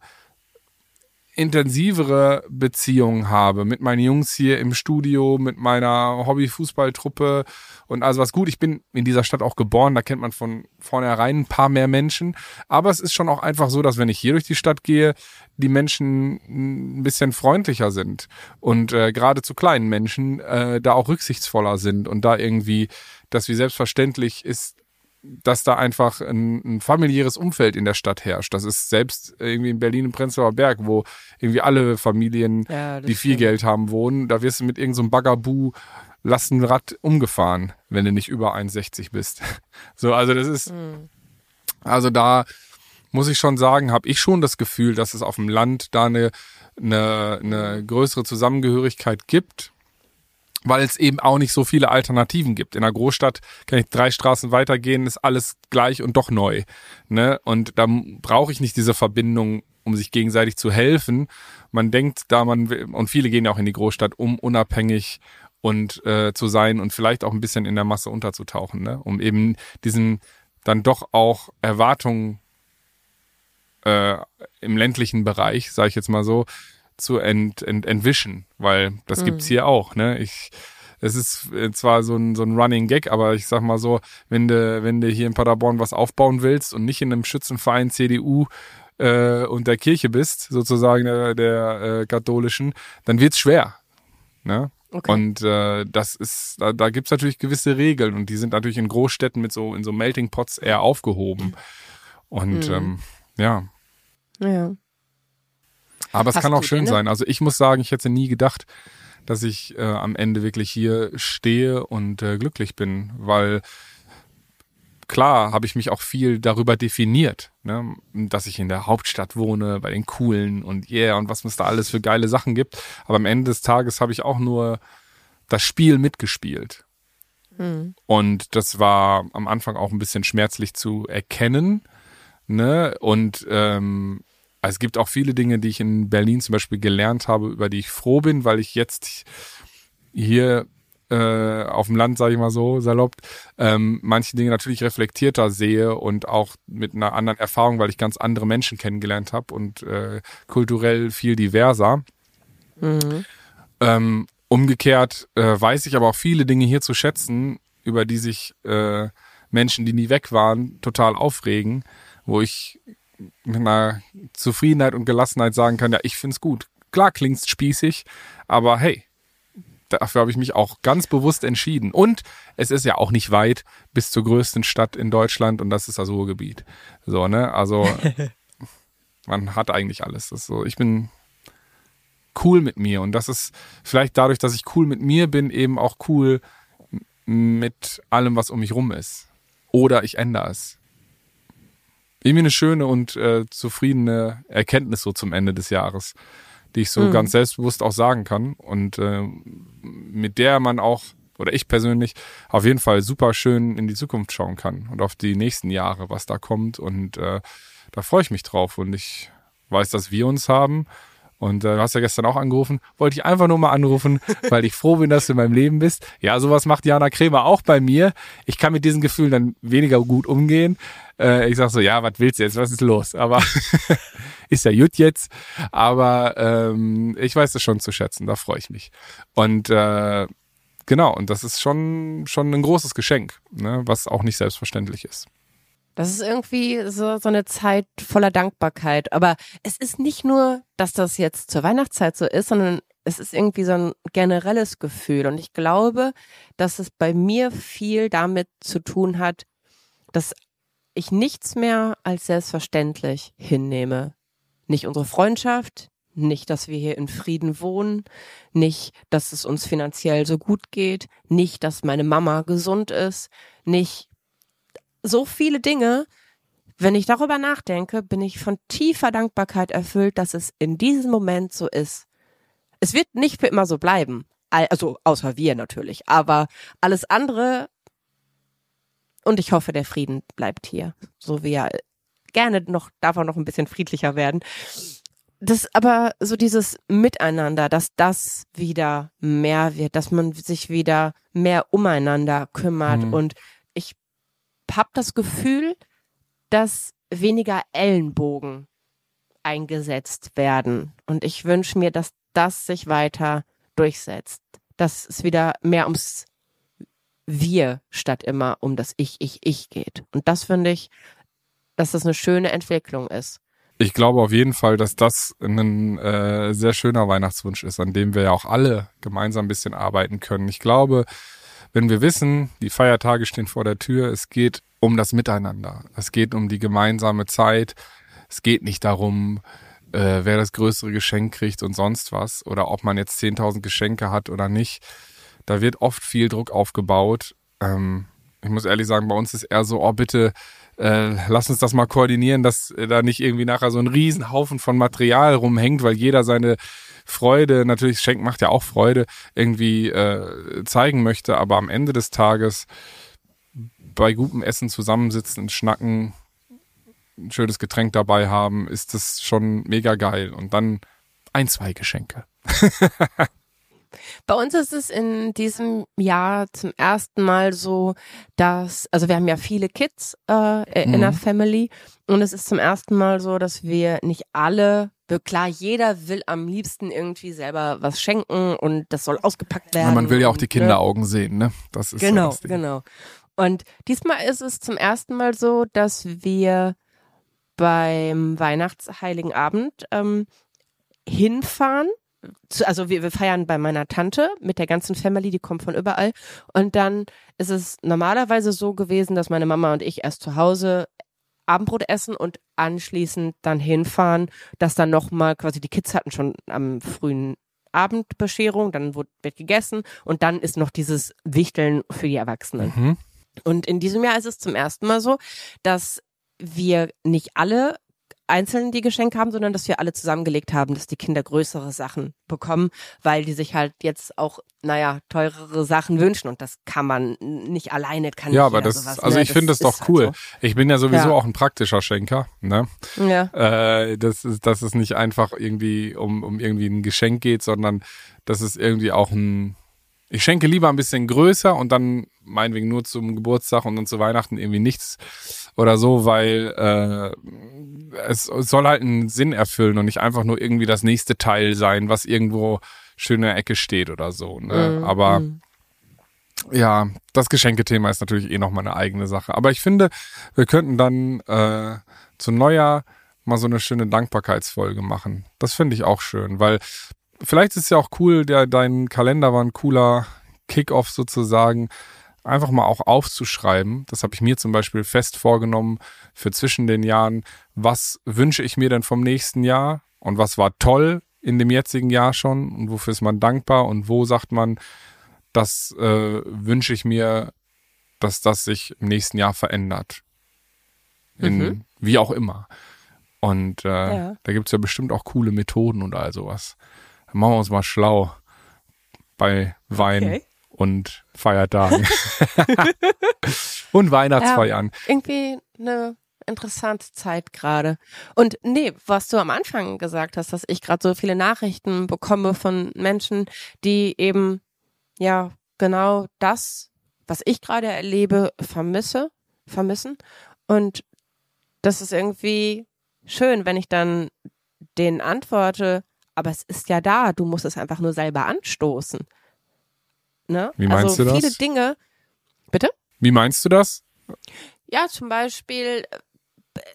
intensivere Beziehungen habe mit meinen Jungs hier im Studio, mit meiner Hobby-Fußballtruppe und also was gut. Ich bin in dieser Stadt auch geboren, da kennt man von vornherein ein paar mehr Menschen. Aber es ist schon auch einfach so, dass wenn ich hier durch die Stadt gehe, die Menschen ein bisschen freundlicher sind und äh, gerade zu kleinen Menschen äh, da auch rücksichtsvoller sind und da irgendwie, dass wie selbstverständlich ist, dass da einfach ein, ein, familiäres Umfeld in der Stadt herrscht. Das ist selbst irgendwie in Berlin im Prenzlauer Berg, wo irgendwie alle Familien, ja, die viel stimmt. Geld haben, wohnen. Da wirst du mit irgendeinem so Bagaboo Lastenrad umgefahren, wenn du nicht über 1,60 bist. (laughs) So, also das ist, mhm. also da muss ich schon sagen, habe ich schon das Gefühl, dass es auf dem Land da eine, eine, eine größere Zusammengehörigkeit gibt, weil es eben auch nicht so viele Alternativen gibt. In einer Großstadt kann ich drei Straßen weitergehen, ist alles gleich und doch neu. Ne? Und da brauche ich nicht diese Verbindung, um sich gegenseitig zu helfen. Man denkt, da man will, und viele gehen ja auch in die Großstadt, um unabhängig und äh, zu sein und vielleicht auch ein bisschen in der Masse unterzutauchen, ne? um eben diesen dann doch auch Erwartungen äh, im ländlichen Bereich, sage ich jetzt mal so, zu ent, ent, entwischen, weil das mhm. gibt's hier auch. Ne? Ich, es ist äh, zwar so ein, so ein Running Gag, aber ich sag mal so, wenn du, wenn du hier in Paderborn was aufbauen willst und nicht in einem Schützenverein CDU äh, und der Kirche bist, sozusagen der, der äh, katholischen, dann wird's schwer. Ne? Okay. Und äh, das ist, da, da gibt es natürlich gewisse Regeln und die sind natürlich in Großstädten mit so in so Melting Pots eher aufgehoben. Und mhm. ähm, ja. Ja. Aber es Hast kann auch schön sein. Also ich muss sagen, ich hätte nie gedacht, dass ich äh, am Ende wirklich hier stehe und äh, glücklich bin, weil klar habe ich mich auch viel darüber definiert, ne? dass ich in der Hauptstadt wohne, bei den coolen und yeah und was es da alles für geile Sachen gibt. Aber am Ende des Tages habe ich auch nur das Spiel mitgespielt. Mhm. Und das war am Anfang auch ein bisschen schmerzlich zu erkennen. Ne? Und ähm, es gibt auch viele Dinge, die ich in Berlin zum Beispiel gelernt habe, über die ich froh bin, weil ich jetzt hier äh, auf dem Land, sage ich mal so, salopp, ähm, manche Dinge natürlich reflektierter sehe und auch mit einer anderen Erfahrung, weil ich ganz andere Menschen kennengelernt habe und äh, kulturell viel diverser. Mhm. Ähm, umgekehrt äh, weiß ich aber auch viele Dinge hier zu schätzen, über die sich äh, Menschen, die nie weg waren, total aufregen, wo ich mit einer Zufriedenheit und Gelassenheit sagen kann, ja, ich find's gut. Klar klingt's spießig, aber hey, dafür habe ich mich auch ganz bewusst entschieden. Und es ist ja auch nicht weit bis zur größten Stadt in Deutschland und das ist das Ruhrgebiet. So, ne? Also (laughs) man hat eigentlich alles. Das so, ich bin cool mit mir und das ist vielleicht dadurch, dass ich cool mit mir bin, eben auch cool mit allem, was um mich rum ist. Oder ich ändere es. Irgendwie eine schöne und äh, zufriedene Erkenntnis so zum Ende des Jahres die ich so mhm. ganz selbstbewusst auch sagen kann. Und äh, mit der man auch oder ich persönlich auf jeden Fall super schön in die Zukunft schauen kann und auf die nächsten Jahre, was da kommt. Und äh, da freue ich mich drauf. Und ich weiß, dass wir uns haben und äh, du hast ja gestern auch angerufen. Wollte ich einfach nur mal anrufen, (laughs) weil ich froh bin, dass du in meinem Leben bist. Ja, sowas macht Jana Kremer auch bei mir. Ich kann mit diesen Gefühlen dann weniger gut umgehen. Äh, ich sag so, ja, was willst du jetzt? Was ist los? Aber (laughs) ist ja gut jetzt. Aber ähm, ich weiß das schon zu schätzen. Da freue ich mich. Und äh, genau, und das ist schon, schon ein großes Geschenk, ne? was auch nicht selbstverständlich ist. Das ist irgendwie so, so eine Zeit voller Dankbarkeit. Aber es ist nicht nur, dass das jetzt zur Weihnachtszeit so ist, sondern es ist irgendwie so ein generelles Gefühl. Und ich glaube, dass es bei mir viel damit zu tun hat, dass ich nichts mehr als selbstverständlich hinnehme. Nicht unsere Freundschaft, nicht, dass wir hier in Frieden wohnen, nicht, dass es uns finanziell so gut geht, nicht, dass meine Mama gesund ist, nicht so viele Dinge. Wenn ich darüber nachdenke, bin ich von tiefer Dankbarkeit erfüllt, dass es in diesem Moment so ist. Es wird nicht für immer so bleiben. Also, außer wir natürlich. Aber alles andere, und ich hoffe, der Frieden bleibt hier. So wie er gerne noch, darf er noch ein bisschen friedlicher werden das aber so dieses Miteinander, dass das wieder mehr wird, dass man sich wieder mehr umeinander kümmert mhm. und habe das Gefühl, dass weniger Ellenbogen eingesetzt werden und ich wünsche mir, dass das sich weiter durchsetzt, dass es wieder mehr ums wir statt immer um das Ich, Ich, Ich geht. Und das finde ich, dass das eine schöne Entwicklung ist ich glaube auf jeden Fall, dass das ein äh, sehr schöner Weihnachtswunsch ist, an dem wir ja auch alle gemeinsam ein bisschen arbeiten können. Ich glaube, wenn wir wissen, die Feiertage stehen vor der Tür, es geht um das Miteinander. Es geht um die gemeinsame Zeit. Es geht nicht darum, äh, wer das größere Geschenk kriegt und sonst was oder ob man jetzt 10.000 Geschenke hat oder nicht. Da wird oft viel Druck aufgebaut. Ähm, ich muss ehrlich sagen, bei uns ist eher so, oh bitte äh, lass uns das mal koordinieren, dass da nicht irgendwie nachher so ein Riesenhaufen von Material rumhängt, weil jeder seine Freude, natürlich Schenk macht ja auch Freude, irgendwie äh, zeigen möchte, aber am Ende des Tages bei gutem Essen zusammensitzen, schnacken, ein schönes Getränk dabei haben, ist das schon mega geil. Und dann ein, zwei Geschenke. (laughs) Bei uns ist es in diesem Jahr zum ersten Mal so, dass, also wir haben ja viele Kids äh, in mhm. der Family und es ist zum ersten Mal so, dass wir nicht alle Klar, jeder will am liebsten irgendwie selber was schenken und das soll ausgepackt werden. Ja, man will ja auch die Kinderaugen ne? sehen, ne? Das ist genau, so genau. Und diesmal ist es zum ersten Mal so, dass wir beim Weihnachtsheiligen Abend ähm, hinfahren also wir, wir feiern bei meiner Tante mit der ganzen Family, die kommt von überall. Und dann ist es normalerweise so gewesen, dass meine Mama und ich erst zu Hause Abendbrot essen und anschließend dann hinfahren, dass dann nochmal quasi die Kids hatten schon am frühen Abendbescherung, dann wird gegessen und dann ist noch dieses Wichteln für die Erwachsenen. Mhm. Und in diesem Jahr ist es zum ersten Mal so, dass wir nicht alle einzeln die Geschenke haben, sondern dass wir alle zusammengelegt haben, dass die Kinder größere Sachen bekommen, weil die sich halt jetzt auch, naja, teurere Sachen wünschen und das kann man nicht alleine, kann Ja, aber das, sowas, also ne? ich finde das doch cool. Halt so. Ich bin ja sowieso ja. auch ein praktischer Schenker, ne? Ja. Äh, das ist, dass es nicht einfach irgendwie um, um irgendwie ein Geschenk geht, sondern dass es irgendwie auch ein, ich schenke lieber ein bisschen größer und dann meinetwegen nur zum Geburtstag und dann zu Weihnachten irgendwie nichts oder so, weil äh, es, soll halt einen Sinn erfüllen und nicht einfach nur irgendwie das nächste Teil sein, was irgendwo schön in der Ecke steht oder so. Ne? Mhm. Aber mhm. ja, das Geschenkethema ist natürlich eh nochmal eine eigene Sache. Aber ich finde, wir könnten dann äh, zu Neujahr mal so eine schöne Dankbarkeitsfolge machen. Das finde ich auch schön, weil vielleicht ist es ja auch cool, der, dein Kalender war ein cooler Kickoff sozusagen, einfach mal auch aufzuschreiben. Das habe ich mir zum Beispiel fest vorgenommen für zwischen den Jahren. Was wünsche ich mir denn vom nächsten Jahr und was war toll in dem jetzigen Jahr schon und wofür ist man dankbar und wo sagt man, das äh, wünsche ich mir, dass das sich im nächsten Jahr verändert. In, mhm. Wie auch immer. Und äh, ja. da gibt es ja bestimmt auch coole Methoden und all sowas. Machen wir uns mal schlau bei Wein. Okay und Feiertagen. (laughs) und Weihnachtsfeiern. Ja, irgendwie eine interessante Zeit gerade. Und nee, was du am Anfang gesagt hast, dass ich gerade so viele Nachrichten bekomme von Menschen, die eben ja genau das, was ich gerade erlebe, vermisse, vermissen. Und das ist irgendwie schön, wenn ich dann denen antworte, aber es ist ja da, du musst es einfach nur selber anstoßen. Ne? Wie meinst also du das? viele Dinge. Bitte? Wie meinst du das? Ja, zum Beispiel,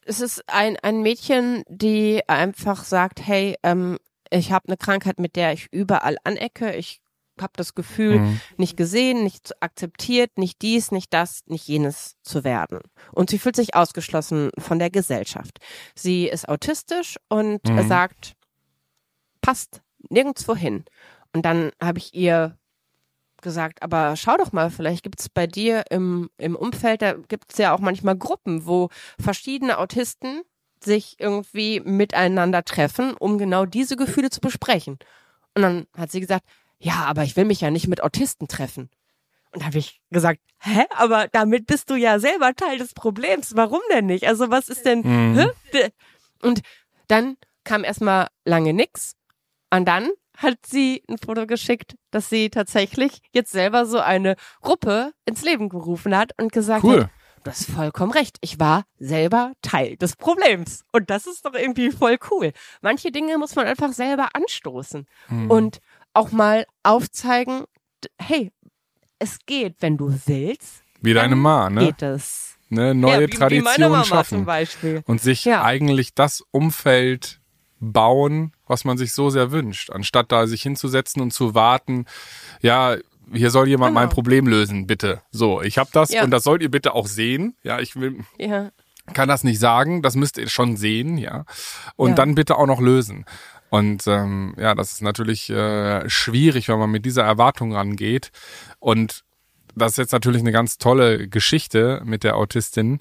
es ist ein, ein Mädchen, die einfach sagt, hey, ähm, ich habe eine Krankheit, mit der ich überall anecke. Ich habe das Gefühl, mhm. nicht gesehen, nicht akzeptiert, nicht dies, nicht das, nicht jenes zu werden. Und sie fühlt sich ausgeschlossen von der Gesellschaft. Sie ist autistisch und mhm. sagt, passt nirgendwo hin. Und dann habe ich ihr gesagt, aber schau doch mal, vielleicht gibt es bei dir im, im Umfeld, da gibt es ja auch manchmal Gruppen, wo verschiedene Autisten sich irgendwie miteinander treffen, um genau diese Gefühle zu besprechen. Und dann hat sie gesagt, ja, aber ich will mich ja nicht mit Autisten treffen. Und da habe ich gesagt, hä, aber damit bist du ja selber Teil des Problems. Warum denn nicht? Also was ist denn? Mhm. Und dann kam erstmal lange nix. Und dann hat sie ein Foto geschickt, dass sie tatsächlich jetzt selber so eine Gruppe ins Leben gerufen hat und gesagt cool. hat, du hast vollkommen recht. Ich war selber Teil des Problems. Und das ist doch irgendwie voll cool. Manche Dinge muss man einfach selber anstoßen. Mhm. Und auch mal aufzeigen, hey, es geht, wenn du willst. Wie deine Ma, ne? Geht es. Ne, neue ja, wie, Traditionen wie schaffen. Und sich ja. eigentlich das Umfeld bauen, was man sich so sehr wünscht, anstatt da sich hinzusetzen und zu warten, ja, hier soll jemand genau. mein Problem lösen, bitte. So, ich habe das ja. und das sollt ihr bitte auch sehen. Ja, ich will ja. kann das nicht sagen, das müsst ihr schon sehen, ja. Und dann bitte auch noch lösen. Und ähm, ja, das ist natürlich äh, schwierig, wenn man mit dieser Erwartung rangeht. Und das ist jetzt natürlich eine ganz tolle Geschichte mit der Autistin.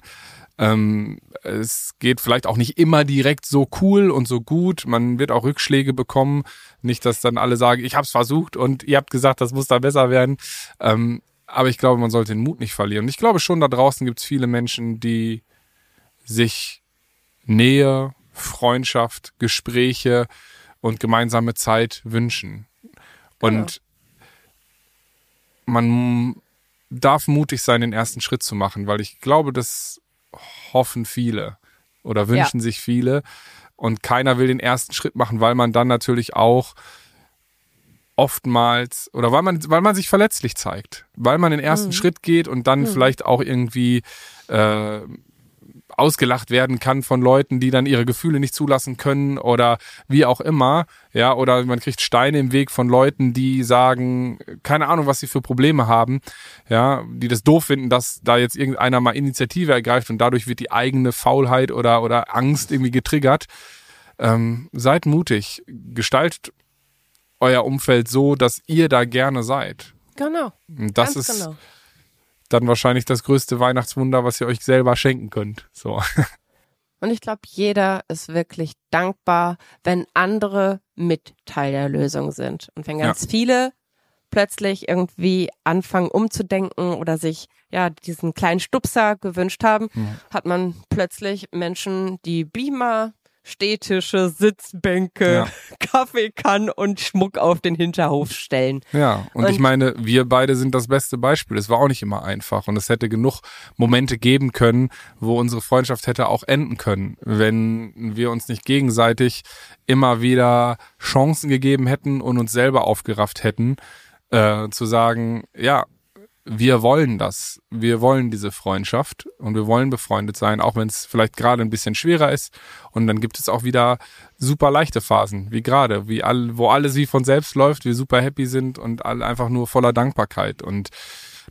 Ähm, es geht vielleicht auch nicht immer direkt so cool und so gut. Man wird auch Rückschläge bekommen. Nicht, dass dann alle sagen, ich habe es versucht und ihr habt gesagt, das muss da besser werden. Ähm, aber ich glaube, man sollte den Mut nicht verlieren. Und ich glaube schon, da draußen gibt es viele Menschen, die sich Nähe, Freundschaft, Gespräche, und gemeinsame Zeit wünschen. Und man darf mutig sein, den ersten Schritt zu machen, weil ich glaube, das hoffen viele oder wünschen ja. sich viele. Und keiner will den ersten Schritt machen, weil man dann natürlich auch oftmals oder weil man, weil man sich verletzlich zeigt, weil man den ersten mhm. Schritt geht und dann mhm. vielleicht auch irgendwie äh, ausgelacht werden kann von Leuten, die dann ihre Gefühle nicht zulassen können oder wie auch immer. Ja, oder man kriegt Steine im Weg von Leuten, die sagen, keine Ahnung, was sie für Probleme haben. Ja, die das doof finden, dass da jetzt irgendeiner mal Initiative ergreift und dadurch wird die eigene Faulheit oder, oder Angst irgendwie getriggert. Ähm, seid mutig. Gestaltet euer Umfeld so, dass ihr da gerne seid. Genau. Und das Ganz ist, genau dann wahrscheinlich das größte Weihnachtswunder, was ihr euch selber schenken könnt. So. Und ich glaube, jeder ist wirklich dankbar, wenn andere mit Teil der Lösung sind. Und wenn ganz ja. viele plötzlich irgendwie anfangen umzudenken oder sich ja diesen kleinen Stupser gewünscht haben, mhm. hat man plötzlich Menschen, die Beamer Städtische Sitzbänke, ja. (laughs) Kaffeekannen und Schmuck auf den Hinterhof stellen. Ja, und, und, ich meine, wir beide sind das beste Beispiel. Es war auch nicht immer einfach und es hätte genug Momente geben können, wo unsere Freundschaft hätte auch enden können, wenn wir uns nicht gegenseitig immer wieder Chancen gegeben hätten und uns selber aufgerafft hätten, äh, zu sagen, ja, wir wollen das. Wir wollen diese Freundschaft und wir wollen befreundet sein, auch wenn es vielleicht gerade ein bisschen schwerer ist. Und dann gibt es auch wieder super leichte Phasen, wie gerade, wie all, wo alles wie von selbst läuft, wir super happy sind und alle einfach nur voller Dankbarkeit. Und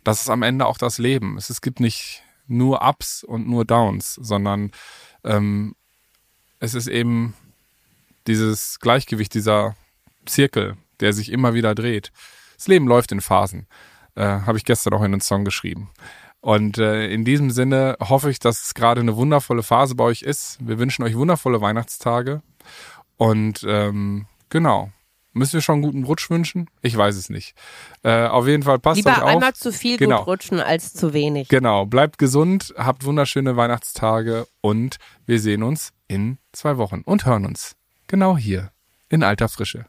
das ist am Ende auch das Leben. Es, es gibt nicht nur Ups und nur Downs, sondern ähm, es ist eben dieses Gleichgewicht, dieser Zirkel, der sich immer wieder dreht. Das Leben läuft in Phasen. Äh, Habe ich gestern auch in einen Song geschrieben. Und äh, in diesem Sinne hoffe ich, dass es gerade eine wundervolle Phase bei euch ist. Wir wünschen euch wundervolle Weihnachtstage. Und ähm, genau. Müssen wir schon einen guten Rutsch wünschen? Ich weiß es nicht. Äh, auf jeden Fall passt Lieber euch auf. einmal zu viel genau. gut rutschen als zu wenig. Genau. Bleibt gesund, habt wunderschöne Weihnachtstage und wir sehen uns in zwei Wochen und hören uns genau hier in alter Frische.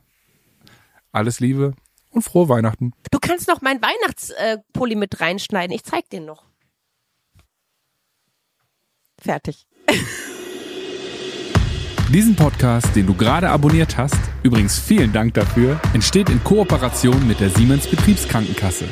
Alles Liebe, und frohe Weihnachten. Du kannst noch mein Weihnachtspulli mit reinschneiden. Ich zeig den noch. Fertig. (laughs) Diesen Podcast, den du gerade abonniert hast, übrigens vielen Dank dafür, entsteht in Kooperation mit der Siemens Betriebskrankenkasse.